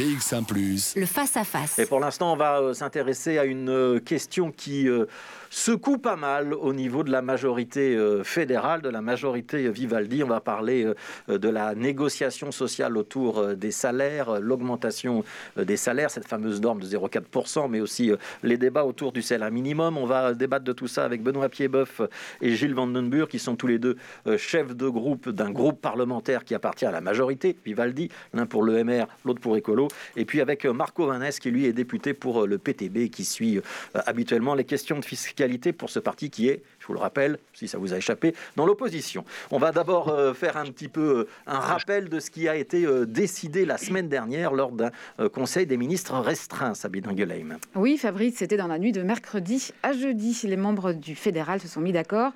BX1 ⁇ le face-à-face. Et pour l'instant, on va euh, s'intéresser à une euh, question qui euh, secoue pas mal au niveau de la majorité fédérale, de la majorité Vivaldi. On va parler de la négociation sociale autour des salaires, l'augmentation des salaires, cette fameuse norme de 0,4%, mais aussi les débats autour du salaire minimum. On va débattre de tout ça avec Benoît Piedboeuf et Gilles Vandenburg, qui sont tous les deux chefs de groupe d'un groupe parlementaire qui appartient à la majorité, Vivaldi, l'un pour le MR, l'autre pour Écolo. Et puis avec Marco Vanès, qui lui est député pour le PTB, qui suit habituellement les questions de fiscalité pour ce parti qui est vous le rappelle, si ça vous a échappé, dans l'opposition. On va d'abord euh, faire un petit peu euh, un rappel de ce qui a été euh, décidé la semaine dernière lors d'un Conseil des ministres restreint, Sabine Engelheim. Oui, Fabrice, c'était dans la nuit de mercredi à jeudi. Les membres du fédéral se sont mis d'accord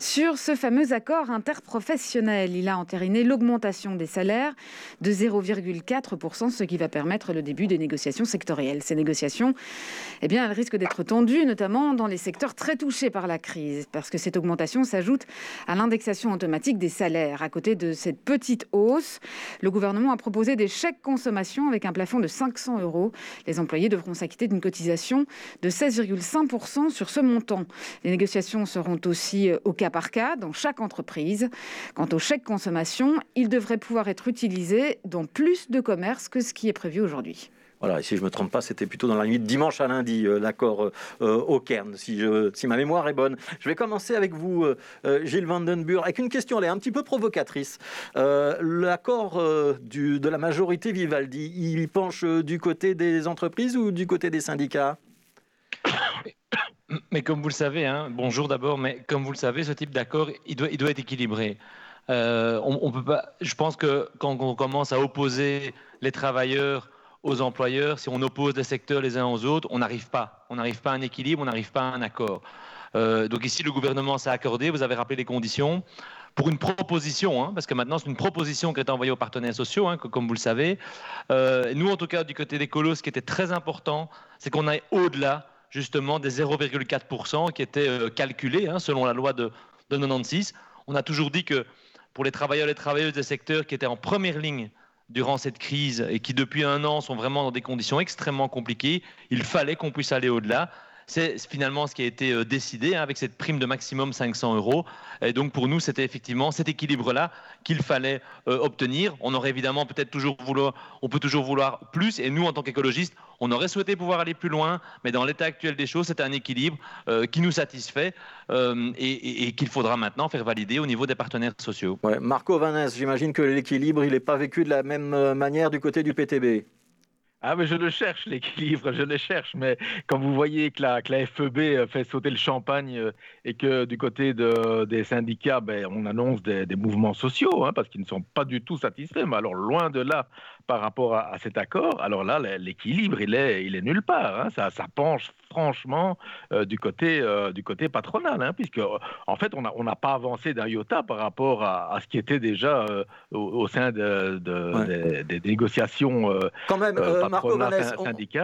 sur ce fameux accord interprofessionnel. Il a entériné l'augmentation des salaires de 0,4%, ce qui va permettre le début des négociations sectorielles. Ces négociations, eh bien, elles risquent d'être tendues, notamment dans les secteurs très touchés par la crise parce que cette augmentation s'ajoute à l'indexation automatique des salaires. À côté de cette petite hausse, le gouvernement a proposé des chèques consommation avec un plafond de 500 euros. Les employés devront s'acquitter d'une cotisation de 16,5% sur ce montant. Les négociations seront aussi euh, au cas par cas dans chaque entreprise. Quant au chèque consommation, il devrait pouvoir être utilisé dans plus de commerces que ce qui est prévu aujourd'hui. Voilà, et si je ne me trompe pas, c'était plutôt dans la nuit de dimanche à lundi, euh, l'accord euh, au Cairn, si, si, ma mémoire est bonne. Je vais commencer avec vous, euh, Gilles Vandenburg, avec une question, elle est un petit peu provocatrice. l'accord de la majorité Vivaldi, il penche du côté des entreprises ou du côté des syndicats? Mais comme vous le savez, hein, bonjour d'abord, mais comme vous le savez, ce type d'accord, il doit, il doit être équilibré. on, on, peut pas, je pense que quand on commence à opposer les travailleurs aux employeurs, si on oppose les secteurs les uns aux autres, on n'arrive pas. On n'arrive pas à un équilibre, on n'arrive pas à un accord. Euh, donc ici, le gouvernement s'est accordé, vous avez rappelé les conditions, pour une proposition, hein, parce que maintenant c'est une proposition qui est envoyée aux partenaires sociaux, hein, comme vous le savez. Euh, nous, en tout cas, du côté des colos, ce qui était très important, c'est qu'on aille au-delà justement des 0,4% qui étaient euh, calculés hein, selon la loi de, de 96. On a toujours dit que pour les travailleurs et les travailleuses des secteurs qui étaient en première ligne durant cette crise et qui depuis un an sont vraiment dans des conditions extrêmement compliquées, il fallait qu'on puisse aller au-delà. C'est finalement ce qui a été euh, décidé hein, avec cette prime de maximum 500 euros. Et donc pour nous, c'était effectivement cet équilibre-là qu'il fallait euh, obtenir. On aurait évidemment peut-être toujours vouloir, on peut toujours vouloir plus. Et nous, en tant qu'écologistes, on aurait souhaité pouvoir aller plus loin. Mais dans l'état actuel des choses, c'est un équilibre euh, qui nous satisfait et, qu'il faudra maintenant faire valider au niveau des partenaires sociaux. Marco Vanès, j'imagine que l'équilibre, il n'est pas vécu de la même manière du côté du PTB. Ah, mais je le cherche, l'équilibre, je le cherche. Mais quand vous voyez que la, que la FEB euh, fait sauter le champagne euh, et que du côté de, des syndicats, ben, on annonce des, des mouvements sociaux, hein, parce qu'ils ne sont pas du tout satisfaits, mais alors loin de là par rapport à, cet accord, alors là, l'équilibre, il est, il est nulle part. Hein. Ça, ça penche franchement euh, du, côté, euh, du côté patronal, hein, puisque euh, en fait, on n'a on pas avancé d'un iota par rapport à, ce qui était déjà au, sein de, des, négociations quand même, Marco.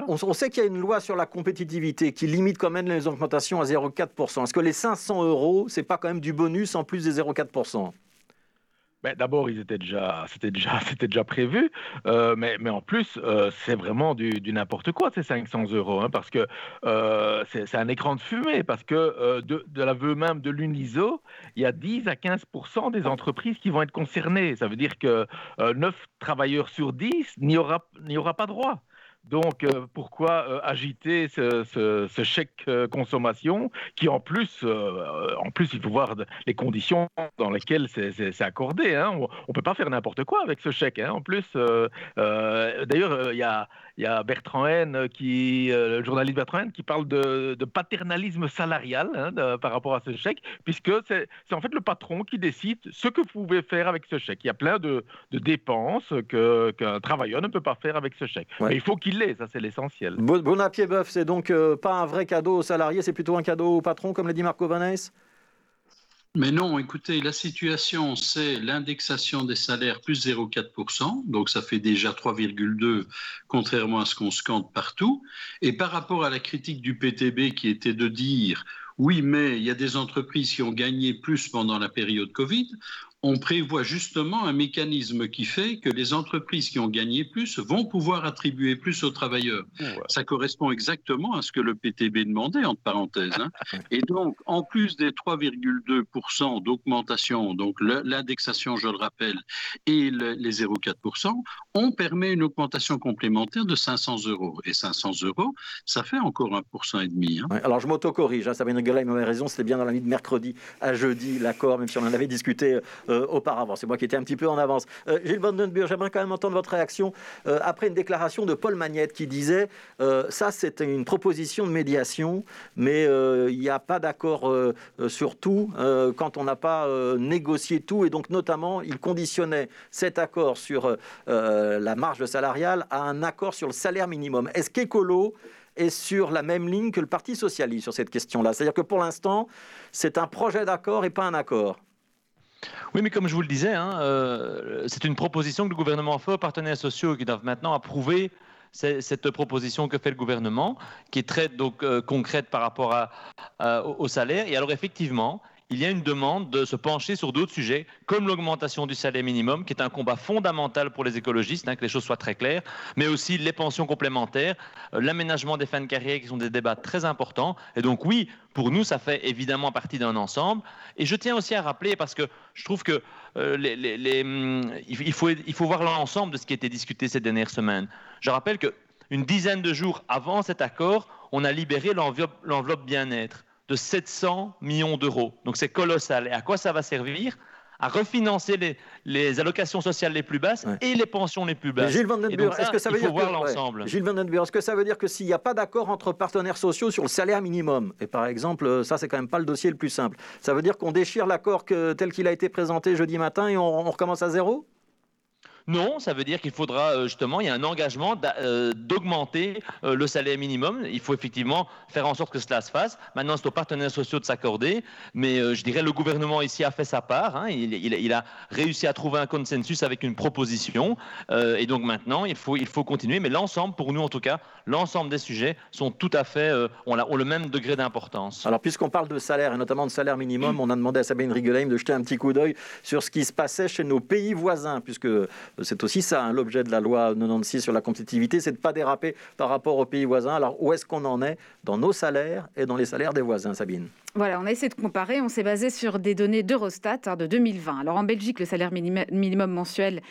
On, on, sait qu'il y a une loi sur la compétitivité qui limite quand même les augmentations à 0,4%. Est-ce que les 500 euros, c'est pas quand même du bonus en plus des 0,4% ben, D'abord, déjà, c'était déjà, déjà prévu, euh, mais, en plus, euh, c'est vraiment du, n'importe quoi ces 500 euros, hein, parce que euh, c'est un écran de fumée, parce que de, l'aveu même de l'UNISO, il y a 10 à 15 des entreprises qui vont être concernées. Ça veut dire que 9 travailleurs sur 10 n'y aura, n'y aura pas droit. Donc, euh, pourquoi euh, agiter ce, chèque euh, consommation qui, en plus, en plus, il faut voir les conditions dans lesquelles c'est accordé. Hein. On ne peut pas faire n'importe quoi avec ce chèque. Hein. En plus, d'ailleurs, il y a, il y a Bertrand Haine, qui, euh, le journaliste Bertrand Haine, qui parle de, paternalisme salarial hein, par rapport à ce chèque, puisque c'est en fait le patron qui décide ce que vous pouvez faire avec ce chèque. Il y a plein de, dépenses qu'un travailleur ne peut pas faire avec ce chèque. Mais il faut qu'il l'ait, ça c'est l'essentiel. Bon, à pied bœuf, c'est donc euh, pas un vrai cadeau aux salariés, c'est plutôt un cadeau au patron, comme l'a dit Marco Vanès? Mais non, écoutez, la situation, c'est l'indexation des salaires plus 0,4%, donc ça fait déjà 3,2, contrairement à ce qu'on scande partout. Et par rapport à la critique du PTB qui était de dire, oui, mais il y a des entreprises qui ont gagné plus pendant la période Covid, on prévoit justement un mécanisme qui fait que les entreprises qui ont gagné plus vont pouvoir attribuer plus aux travailleurs. Ça correspond exactement à ce que le PTB demandait, entre parenthèses. Hein. Et donc, en plus des 3,2% d'augmentation, donc l'indexation, je le rappelle, et les 0,4%, on permet une augmentation complémentaire de 500 euros. Et 500 euros, ça fait encore 1,5%. Hein. alors, je m'auto-corrige. Hein, Sabine Gueulay m'avait raison. C'était bien dans la nuit de mercredi à jeudi, l'accord, même si on en avait discuté euh, auparavant. C'est moi qui étais un petit peu en avance. Euh, Gilles Vandenburg, j'aimerais quand même entendre votre réaction euh, après une déclaration de Paul Magnette qui disait ça, c'est une proposition de médiation, mais il n'y a pas d'accord sur tout quand on n'a pas négocié tout. Et donc, notamment, il conditionnait cet accord sur la marge salariale à un accord sur le salaire minimum. Est-ce qu'Écolo est sur la même ligne que le Parti socialiste sur cette question-là? C'est-à-dire que pour l'instant, c'est un projet d'accord et pas un accord. Oui, mais comme je vous le disais, hein, euh, c'est une proposition que le gouvernement fait aux partenaires sociaux qui doivent maintenant approuver cette proposition que fait le gouvernement, qui est très donc, euh, concrète par rapport à, au salaire. Et alors effectivement, il y a une demande de se pencher sur d'autres sujets, comme l'augmentation du salaire minimum, qui est un combat fondamental pour les écologistes, hein, que les choses soient très claires, mais aussi les pensions complémentaires, euh, l'aménagement des fins de carrière, qui sont des débats très importants. Et donc oui, pour nous, ça fait évidemment partie d'un ensemble. Et je tiens aussi à rappeler, parce que je trouve que euh, hum, il, faut, il faut voir l'ensemble de ce qui a été discuté ces dernières semaines. Je rappelle qu'une dizaine de jours avant cet accord, on a libéré l'enveloppe bien-être de 700 millions d'euros. Donc c'est colossal. Et à quoi ça va servir? À refinancer les, les, allocations sociales les plus basses et les pensions les plus basses. Gilles Van est-ce que ça veut dire voir l'ensemble Gilles Van est-ce que ça veut dire que s'il n'y a pas d'accord entre partenaires sociaux sur le salaire minimum, et par exemple, ça c'est quand même pas le dossier le plus simple, ça veut dire qu'on déchire l'accord tel qu'il a été présenté jeudi matin et on recommence à zéro? Non, ça veut dire qu'il faudra euh, justement, il y a un engagement euh, d'augmenter euh, le salaire minimum. Il faut effectivement faire en sorte que cela se fasse. Maintenant, c'est aux partenaires sociaux de s'accorder, mais je dirais le gouvernement ici a fait sa part. Hein. Il, a réussi à trouver un consensus avec une proposition, et donc maintenant, il faut, il faut continuer. Mais l'ensemble, pour nous en tout cas, l'ensemble des sujets sont tout à fait, ont, ont, le même degré d'importance. Alors, puisqu'on parle de salaire, et notamment de salaire minimum, on a demandé à Sabine Rigelheim de jeter un petit coup d'œil sur ce qui se passait chez nos pays voisins, puisque c'est aussi ça, hein, l'objet de la loi 96 sur la compétitivité, c'est de ne pas déraper par rapport aux pays voisins. Alors où est-ce qu'on en est dans nos salaires et dans les salaires des voisins, Sabine? Voilà, on a essayé de comparer. On s'est basé sur des données d'Eurostat hein, de 2020. Alors en Belgique, le salaire minimum mensuel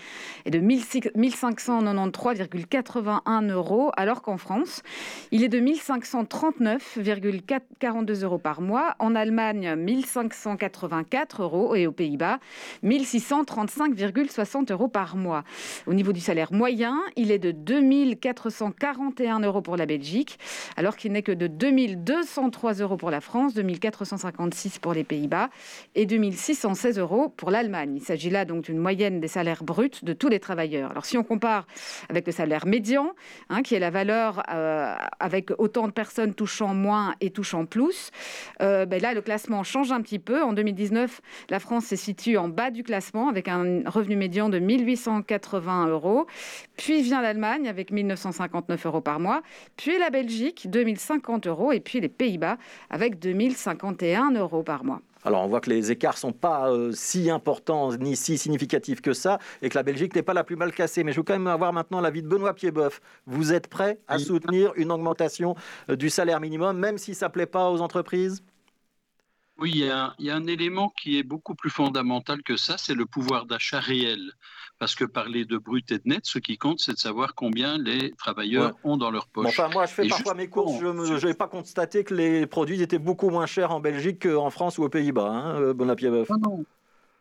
est de 1593,81 euros, alors qu'en France, il est de 1539,42 euros par mois. En Allemagne, 1584 euros et aux Pays-Bas, 1635,60 euros par mois. Au niveau du salaire moyen, il est de 2441 euros pour la Belgique, alors qu'il n'est que de 2203 euros pour la France, 2456 pour les Pays-Bas et 2616 euros pour l'Allemagne. Il s'agit là donc d'une moyenne des salaires bruts de tous les travailleurs. Alors si on compare avec le salaire médian, hein, qui est la valeur euh, avec autant de personnes touchant moins et touchant plus, euh, ben là le classement change un petit peu. En 2019, la France se situe en bas du classement avec un revenu médian de 1880 euros. Puis vient l'Allemagne avec 1959 euros par mois. Puis la Belgique, 2050 euros. Et puis les Pays-Bas avec 2051 euros par mois. Alors on voit que les écarts sont pas euh, si importants ni si significatifs que ça et que la Belgique n'est pas la plus mal cassée. Mais je veux quand même avoir maintenant l'avis de Benoît Piedboeuf. Vous êtes prêt à soutenir une augmentation euh, du salaire minimum, même si ça ne plaît pas aux entreprises? Oui, il y, a, il y, a, un élément qui est beaucoup plus fondamental que ça, c'est le pouvoir d'achat réel. Parce que parler de brut et de net, ce qui compte, c'est de savoir combien les travailleurs ont dans leur poche. enfin, moi, je fais parfois mes courses, je n'ai pas constaté que les produits étaient beaucoup moins chers en Belgique qu'en France ou aux Pays-Bas, hein, euh, bon non,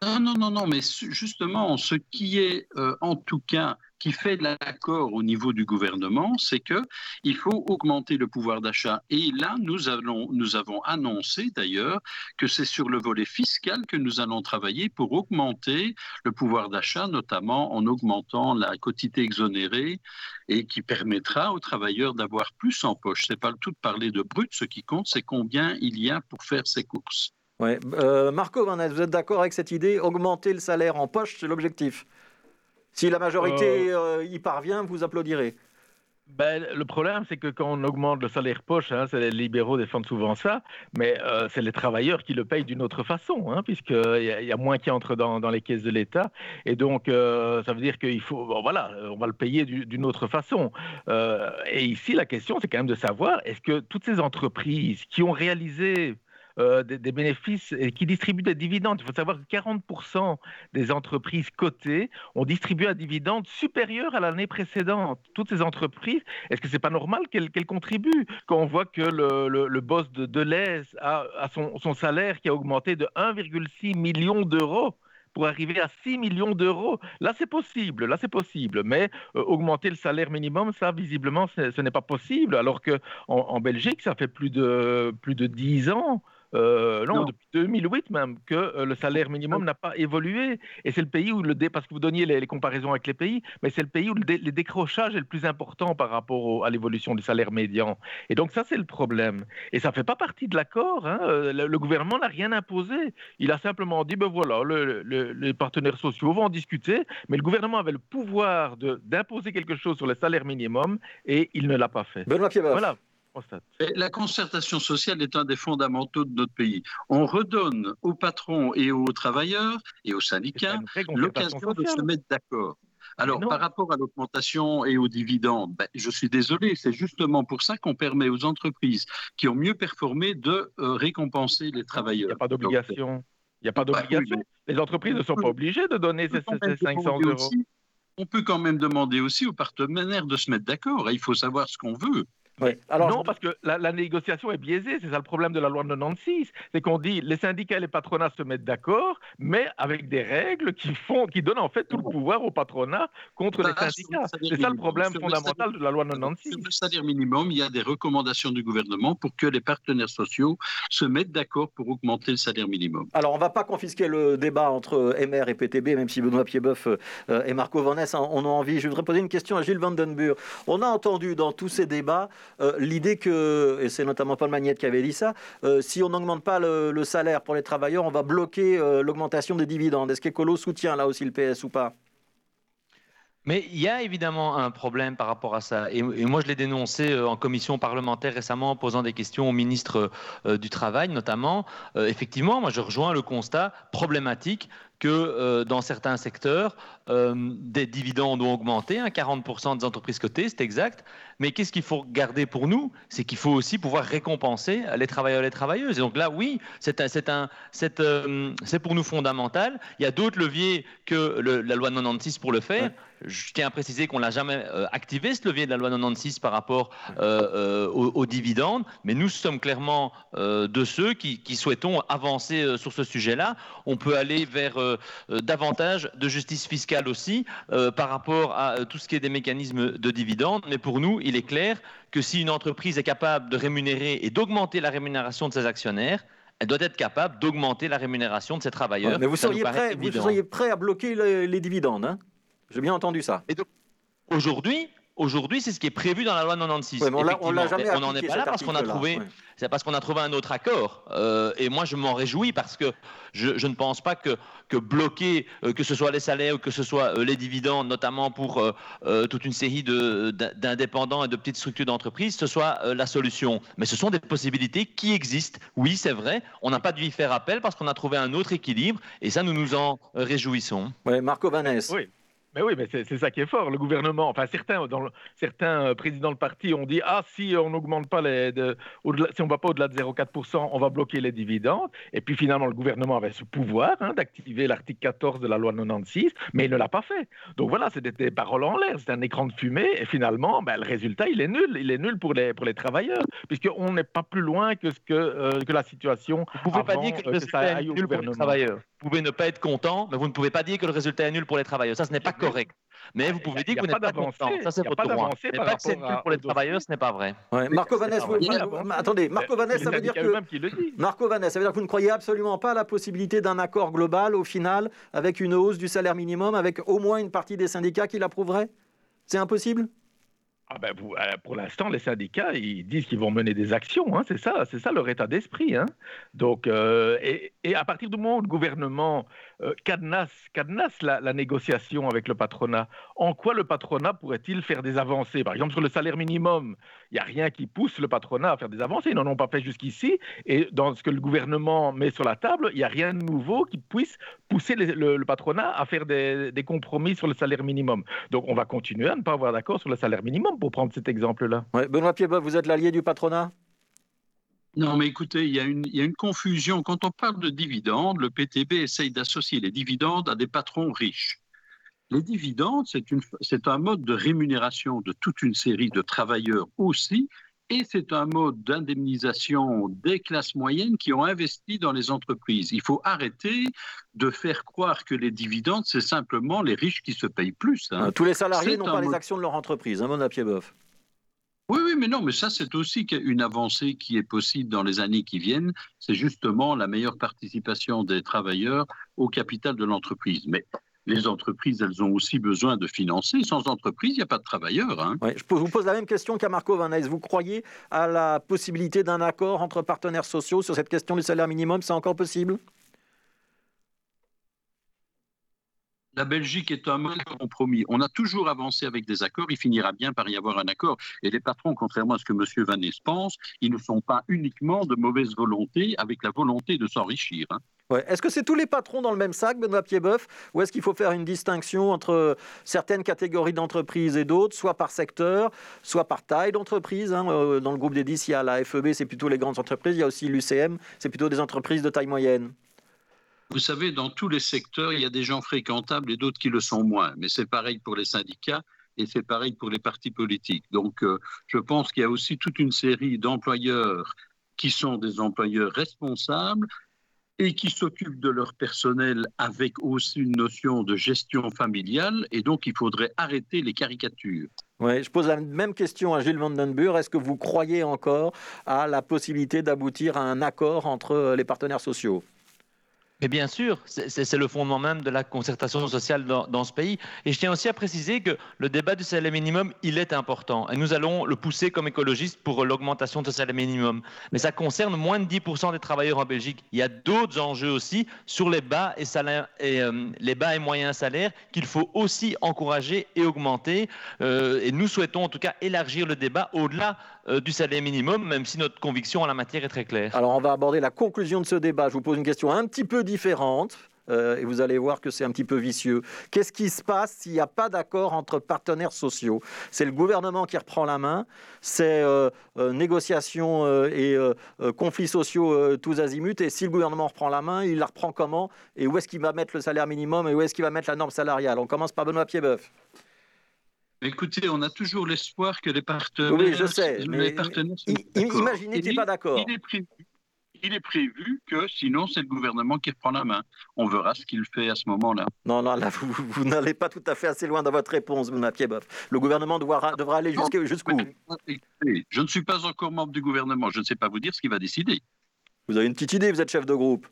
non, non, non, non, mais justement, ce qui est euh, en tout cas qui fait de l'accord au niveau du gouvernement, c'est que il faut augmenter le pouvoir d'achat. Et là, nous, avons annoncé d'ailleurs que c'est sur le volet fiscal que nous allons travailler pour augmenter le pouvoir d'achat, notamment en augmentant la quotité exonérée et qui permettra aux travailleurs d'avoir plus en poche. C'est pas le tout de parler de brut, ce qui compte, c'est combien il y a pour faire ses courses. Ouais. Euh, Marco Van vous êtes d'accord avec cette idée? Augmenter le salaire en poche, c'est l'objectif si la majorité euh. Euh, y parvient, vous applaudirez. ben, le problème, c'est que quand on augmente le salaire poche, hein, les libéraux défendent souvent ça, mais euh, c'est les travailleurs qui le payent d'une autre façon, hein, puisqu'il y, y, a moins qui entrent dans, dans les caisses de l'État. Et donc, euh, ça veut dire qu'il faut, bon, voilà, on va le payer d'une autre façon. Euh, et ici, la question, c'est quand même de savoir, est-ce que toutes ces entreprises qui ont réalisé euh, des, bénéfices et qui distribuent des dividendes. Il faut savoir que 40% des entreprises cotées ont distribué un dividende supérieur à l'année précédente. Toutes ces entreprises, est-ce que c'est pas normal qu'elles qu contribuent quand on voit que le, boss de Deleuze a, son salaire qui a augmenté de 1,6 million d'euros pour arriver à 6 millions d'euros? Là, c'est possible, là, c'est possible. Mais euh, augmenter le salaire minimum, ça, visiblement, ce n'est pas possible. Alors qu'en en Belgique, ça fait plus de, plus de 10 ans euh, non, non, depuis 2008 même, que euh, le salaire minimum n'a pas évolué. Et c'est le pays où le dé... parce que vous donniez les, les comparaisons avec les pays, mais c'est le pays où le, dé... le, décrochage est le plus important par rapport au... à l'évolution du salaire médian. Et donc ça, c'est le problème. Et ça ne fait pas partie de l'accord. Hein. Le, le, gouvernement n'a rien imposé. Il a simplement dit, ben voilà, les partenaires sociaux vont en discuter, mais le gouvernement avait le pouvoir d'imposer quelque chose sur le salaire minimum et il ne l'a pas fait. Benoît. Voilà. La concertation sociale est un des fondamentaux de notre pays. On redonne aux patrons et aux travailleurs et aux syndicats l'occasion de se mettre d'accord. Alors, par rapport à l'augmentation et aux dividendes, ben, je suis désolé, c'est justement pour ça qu'on permet aux entreprises qui ont mieux performé de euh, récompenser les travailleurs. Il n'y a pas d'obligation. Il n'y a pas d'obligation. Bah, oui, les entreprises ne sont pas obligées de donner ces, ces 500 euros. Aussi, on peut quand même demander aussi aux partenaires de se mettre d'accord. Il faut savoir ce qu'on veut. Oui. Alors, non, je... parce que la, la, négociation est biaisée. C'est ça le problème de la loi de 96. C'est qu'on dit les syndicats et les patronats se mettent d'accord, mais avec des règles qui, font, qui donnent en fait tout le pouvoir au patronat contre bah, les syndicats. C'est ça le problème fondamental de la loi de 96. Sur le salaire minimum, il y a des recommandations du gouvernement pour que les partenaires sociaux se mettent d'accord pour augmenter le salaire minimum. Alors, on ne va pas confisquer le débat entre MR et PTB, même si Benoît Pieboeuf euh, et Marco Vanès en ont envie. Je voudrais poser une question à Gilles Vandenburg. On a entendu dans tous ces débats euh, l'idée que, et c'est notamment Paul Magnette qui avait dit ça, euh, si on n'augmente pas le, salaire pour les travailleurs, on va bloquer euh, l'augmentation des dividendes. Est-ce qu'Ecolo soutient là aussi le PS ou pas? Mais il y a évidemment un problème par rapport à ça. Et, moi, je l'ai dénoncé en commission parlementaire récemment en posant des questions au ministre du Travail, notamment. Effectivement, moi, je rejoins le constat problématique que euh, dans certains secteurs, euh, des dividendes ont augmenté, hein, 40% des entreprises cotées, c'est exact. Mais qu'est-ce qu'il faut garder pour nous? C'est qu'il faut aussi pouvoir récompenser les travailleurs et les travailleuses. Et donc là, oui, c'est euh, pour nous fondamental. Il y a d'autres leviers que la loi 96 pour le faire. Je tiens à préciser qu'on n'a jamais euh, activé ce levier de la loi 96 par rapport euh, aux, aux, dividendes, mais nous sommes clairement euh, de ceux qui, qui, souhaitons avancer euh, sur ce sujet-là. On peut aller vers euh, davantage de justice fiscale aussi par rapport à tout ce qui est des mécanismes de dividendes, mais pour nous, il est clair que si une entreprise est capable de rémunérer et d'augmenter la rémunération de ses actionnaires, elle doit être capable d'augmenter la rémunération de ses travailleurs. Ouais, mais vous seriez, prêt, vous seriez prêt à bloquer les, les dividendes hein? J'ai bien entendu ça. Aujourd'hui, Aujourd'hui, c'est ce qui est prévu dans la loi 96. Ouais, on n'en est pas là parce qu'on a trouvé, ouais. c'est parce qu'on a trouvé un autre accord. Euh, et moi, je m'en réjouis parce que je, je, ne pense pas que, que bloquer, euh, que ce soit les salaires ou que ce soit euh, les dividendes, notamment pour euh, euh, toute une série d'indépendants et de petites structures d'entreprise, ce soit euh, la solution. Mais ce sont des possibilités qui existent. Oui, c'est vrai. On n'a pas dû y faire appel parce qu'on a trouvé un autre équilibre. Et ça, nous nous en réjouissons. Oui, Marco Vanès. Oui. Mais oui, mais c'est ça qui est fort. Le gouvernement, enfin certains, dans le, certains euh, présidents de parti ont dit ah si on n'augmente pas les, de, si on va pas au-delà de 0,4%, on va bloquer les dividendes. Et puis finalement, le gouvernement avait ce pouvoir hein, d'activer l'article 14 de la loi 96, mais il ne l'a pas fait. Donc voilà, c'était des paroles en l'air, c'est un écran de fumée. Et finalement, ben, le résultat, il est nul. Il est nul pour les pour les travailleurs, puisqu'on n'est pas plus loin que ce que euh, que la situation. Vous pouvez avant, pas dire que le résultat est nul pour les travailleurs. Vous pouvez ne pas être content, mais vous ne pouvez pas dire que le résultat est nul pour les travailleurs. Ça, ce n'est pas correct. Mais vous pouvez dire que vous n'êtes pas content. Ça, c'est votre droit. Mais pas que c'est nul pour les travailleurs, ce n'est pas vrai. Ouais, Marco Vanès, vous... attendez, Marco Vanès, ça veut dire que Marco Vanès, ça veut dire que vous ne croyez absolument pas à la possibilité d'un accord global au final avec une hausse du salaire minimum, avec au moins une partie des syndicats qui l'approuverait? C'est impossible? Ah ben euh, pour l'instant, les syndicats, ils disent qu'ils vont mener des actions. Hein, c'est ça, leur état d'esprit. Hein. Donc, euh, et, à partir du moment où le gouvernement euh, cadenasse, la, négociation avec le patronat, en quoi le patronat pourrait-il faire des avancées? Par exemple, sur le salaire minimum, il n'y a rien qui pousse le patronat à faire des avancées. Ils n'en ont pas fait jusqu'ici. Et dans ce que le gouvernement met sur la table, il n'y a rien de nouveau qui puisse pousser le, patronat à faire des compromis sur le salaire minimum. Donc, on va continuer à ne pas avoir d'accord sur le salaire minimum pour prendre cet exemple-là. Benoît Piedboeuf, vous êtes l'allié du patronat? Non, mais écoutez, il y, a une, il y, a une, confusion. Quand on parle de dividendes, le PTB essaye d'associer les dividendes à des patrons riches. Les dividendes, c'est un mode de rémunération de toute une série de travailleurs aussi, et c'est un mode d'indemnisation des classes moyennes qui ont investi dans les entreprises. Il faut arrêter de faire croire que les dividendes, c'est simplement les riches qui se payent plus. Hein. Tous les salariés n'ont pas les actions de leur entreprise, hein, mon à pied boeuf. Oui, oui, mais non, mais ça, c'est aussi une avancée qui est possible dans les années qui viennent. C'est justement la meilleure participation des travailleurs au capital de l'entreprise. Mais les entreprises, elles ont aussi besoin de financer. Sans entreprise, il n'y a pas de travailleurs. Hein. je vous pose la même question qu'à Marco Van Vous croyez à la possibilité d'un accord entre partenaires sociaux sur cette question du salaire minimum? C'est encore possible? La Belgique est un mode compromis. On a toujours avancé avec des accords. Il finira bien par y avoir un accord. Et les patrons, contrairement à ce que M. Van pense, ils ne sont pas uniquement de mauvaise volonté avec la volonté de s'enrichir. Hein. Est-ce que c'est tous les patrons dans le même sac, Benoît Piedboeuf, ou est-ce qu'il faut faire une distinction entre certaines catégories d'entreprises et d'autres, soit par secteur, soit par taille d'entreprise hein, euh, Dans le groupe des 10, il y a la FEB, c'est plutôt les grandes entreprises, il y a aussi l'UCM, c'est plutôt des entreprises de taille moyenne. Vous savez, dans tous les secteurs, il y a des gens fréquentables et d'autres qui le sont moins. Mais c'est pareil pour les syndicats et c'est pareil pour les partis politiques. Donc, euh, je pense qu'il y a aussi toute une série d'employeurs qui sont des employeurs responsables et qui s'occupent de leur personnel avec aussi une notion de gestion familiale. Et donc, il faudrait arrêter les caricatures. Oui, je pose la même question à Gilles Vandenburg. Est-ce que vous croyez encore à la possibilité d'aboutir à un accord entre les partenaires sociaux? Mais bien sûr, c'est le fondement même de la concertation sociale dans, ce pays. Et je tiens aussi à préciser que le débat du salaire minimum, il est important. Et nous allons le pousser comme écologistes pour l'augmentation du salaire minimum. Mais ça concerne moins de 10% des travailleurs en Belgique. Il y a d'autres enjeux aussi sur les bas et, salaires, euh, les bas et moyens salaires qu'il faut aussi encourager et augmenter. Euh, et nous souhaitons en tout cas élargir le débat au-delà euh, du salaire minimum, même si notre conviction en la matière est très claire. Alors on va aborder la conclusion de ce débat. Je vous pose une question un petit peu Euh, et vous allez voir que c'est un petit peu vicieux. Qu'est-ce qui se passe s'il n'y a pas d'accord entre partenaires sociaux? C'est le gouvernement qui reprend la main, c'est euh, négociations et conflits sociaux tous azimuts, et si le gouvernement reprend la main, il la reprend comment? Et où est-ce qu'il va mettre le salaire minimum et où est-ce qu'il va mettre la norme salariale? On commence par Benoît Piedboeuf. Écoutez, on a toujours l'espoir que les partenaires. Oui, je sais. Mais imaginez qu'il n'est pas d'accord. Il est prévu que sinon c'est le gouvernement qui reprend la main. On verra ce qu'il fait à ce moment-là. Non, non, là, vous, n'allez pas tout à fait assez loin dans votre réponse, Mme Pieboff. Le gouvernement devra, devra aller jusqu'où? Je ne suis pas encore membre du gouvernement. Je ne sais pas vous dire ce qu'il va décider. Vous avez une petite idée, vous êtes chef de groupe.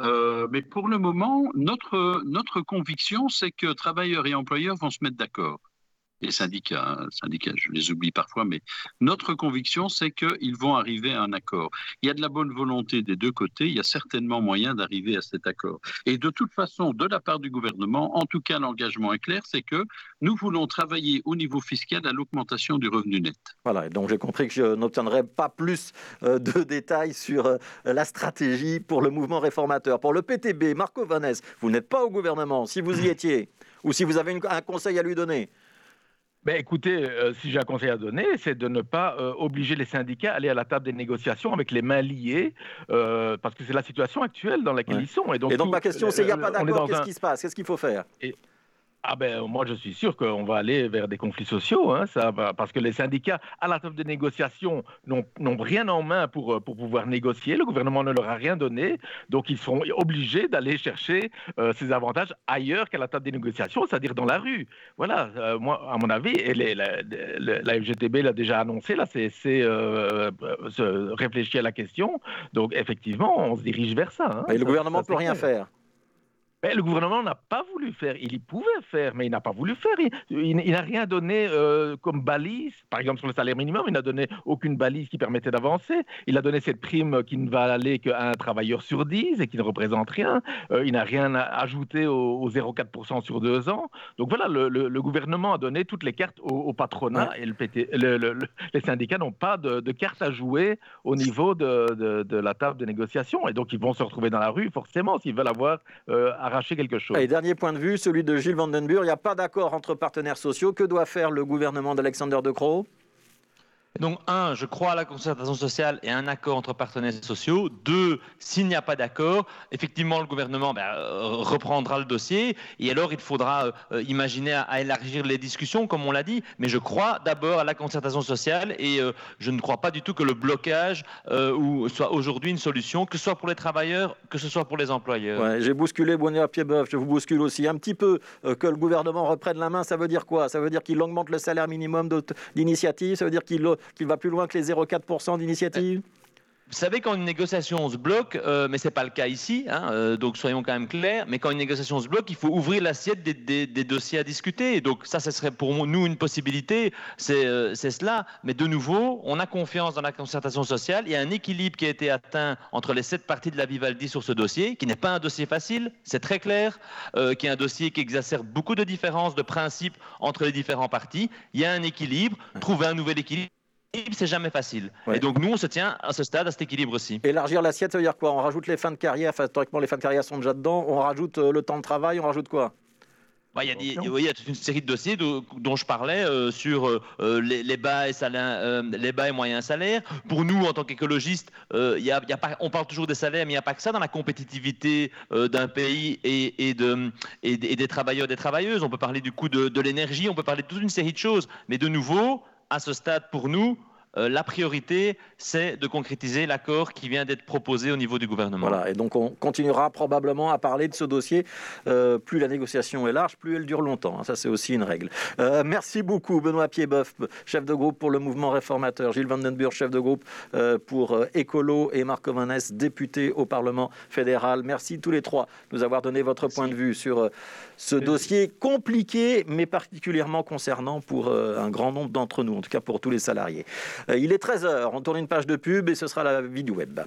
Euh, mais pour le moment, notre, notre conviction, c'est que travailleurs et employeurs vont se mettre d'accord les syndicats, hein, syndicats, je les oublie parfois, mais notre conviction, c'est qu'ils vont arriver à un accord. Il y a de la bonne volonté des deux côtés, il y a certainement moyen d'arriver à cet accord. Et de toute façon, de la part du gouvernement, en tout cas, l'engagement est clair, c'est que nous voulons travailler au niveau fiscal à l'augmentation du revenu net. Voilà, donc j'ai compris que je n'obtiendrai pas plus euh, de détails sur euh, la stratégie pour le mouvement réformateur. Pour le PTB, Marco Vanès, vous n'êtes pas au gouvernement, si vous y étiez, ou si vous avez un conseil à lui donner. Ben, écoutez, euh, si j'ai un conseil à donner, c'est de ne pas euh, obliger les syndicats à aller à la table des négociations avec les mains liées, euh, parce que c'est la situation actuelle dans laquelle ils sont. Et donc, ma question, c'est il n'y a pas d'accord, qu'est-ce qui se passe? Qu'est-ce qu'il faut faire? Ah ben, moi, je suis sûr qu'on va aller vers des conflits sociaux, hein, ça parce que les syndicats, à la table de négociation, n'ont rien en main pour, euh, pour pouvoir négocier. Le gouvernement ne leur a rien donné, donc ils seront obligés d'aller chercher euh, ces avantages ailleurs qu'à la table des négociations, c'est-à-dire dans la rue. Voilà, euh, moi, à mon avis, et la, la, FGTB l'a déjà annoncé, là, c'est réfléchir à la question. Donc, effectivement, on se dirige vers ça. Hein. Et le gouvernement ne peut rien faire Mais le gouvernement n'a pas voulu faire. Il y pouvait faire, mais il n'a pas voulu faire. Il, n'a rien donné comme balise. Par exemple, sur le salaire minimum, il n'a donné aucune balise qui permettait d'avancer. Il a donné cette prime qui ne va aller qu'à un travailleur sur 10 et qui ne représente rien. il n'a rien ajouté au, 0,4% sur deux ans. Donc voilà, le, gouvernement a donné toutes les cartes au, patronat et le, les syndicats n'ont pas de, de cartes à jouer au niveau de, la table de négociation. Et donc, ils vont se retrouver dans la rue, forcément, s'ils veulent avoir euh, Et dernier point de vue, celui de Gilles Vandenburg. Il n'y a pas d'accord entre partenaires sociaux. Que doit faire le gouvernement d'Alexander De Croo? Donc, un, je crois à la concertation sociale et un accord entre partenaires sociaux. Deux, s'il n'y a pas d'accord, effectivement, le gouvernement ben, euh, reprendra le dossier et alors il faudra euh, imaginer à, élargir les discussions, comme on l'a dit. Mais je crois d'abord à la concertation sociale et euh, je ne crois pas du tout que le blocage soit aujourd'hui une solution, que ce soit pour les travailleurs, que ce soit pour les employeurs. J'ai bousculé Bonnier Piedboeuf, je vous bouscule aussi un petit peu. que le gouvernement reprenne la main, ça veut dire quoi? Ça veut dire qu'il augmente le salaire minimum d'initiative Ça veut dire qu'il qu'il va plus loin que les 0,4% d'initiative vous savez, quand une négociation se bloque, euh, mais ce n'est pas le cas ici, hein, euh, donc soyons quand même clairs, mais quand une négociation se bloque, il faut ouvrir l'assiette des, dossiers à discuter. Donc ça, ce serait pour nous une possibilité, euh, c'est cela. Mais de nouveau, on a confiance dans la concertation sociale. Il y a un équilibre qui a été atteint entre les sept parties de la Vivaldi sur ce dossier, qui n'est pas un dossier facile, c'est très clair, qui est un dossier qui exacerbe beaucoup de différences de principes entre les différents partis. Il y a un équilibre, trouver un nouvel équilibre c'est jamais facile. Et donc nous, on se tient à ce stade, à cet équilibre aussi. Élargir l'assiette, ça veut dire quoi? On rajoute les fins de carrière, enfin, historiquement les fins de carrière sont déjà dedans, on rajoute euh, le temps de travail, on rajoute quoi? Bah, il, y a il y a toute une série de dossiers dont je parlais euh, sur euh, les, bas et salaires, les bas et moyens salaires. Pour nous, en tant qu'écologistes, il y a, pas, on parle toujours des salaires, mais il n'y a pas que ça dans la compétitivité d'un pays et, et, de, et, des travailleurs et des travailleuses. On peut parler du coût de, de l'énergie, on peut parler de toute une série de choses. Mais de nouveau, à ce stade, pour nous, euh, la priorité, c'est de concrétiser l'accord qui vient d'être proposé au niveau du gouvernement. Voilà, et donc on continuera probablement à parler de ce dossier. Euh, plus la négociation est large, plus elle dure longtemps. Hein. Ça, c'est aussi une règle. Euh, merci beaucoup, Benoît Pieboeuf, chef de groupe pour le mouvement réformateur, Gilles Vandenburg, chef de groupe pour Écolo, et Marc Ovanès, député au Parlement fédéral. Merci tous les trois de nous avoir donné votre point de vue sur ce dossier compliqué, mais particulièrement concernant pour un grand nombre d'entre nous, en tout cas pour tous les salariés. Euh, il est 13h, on tourne une page de pub et ce sera la vie du web.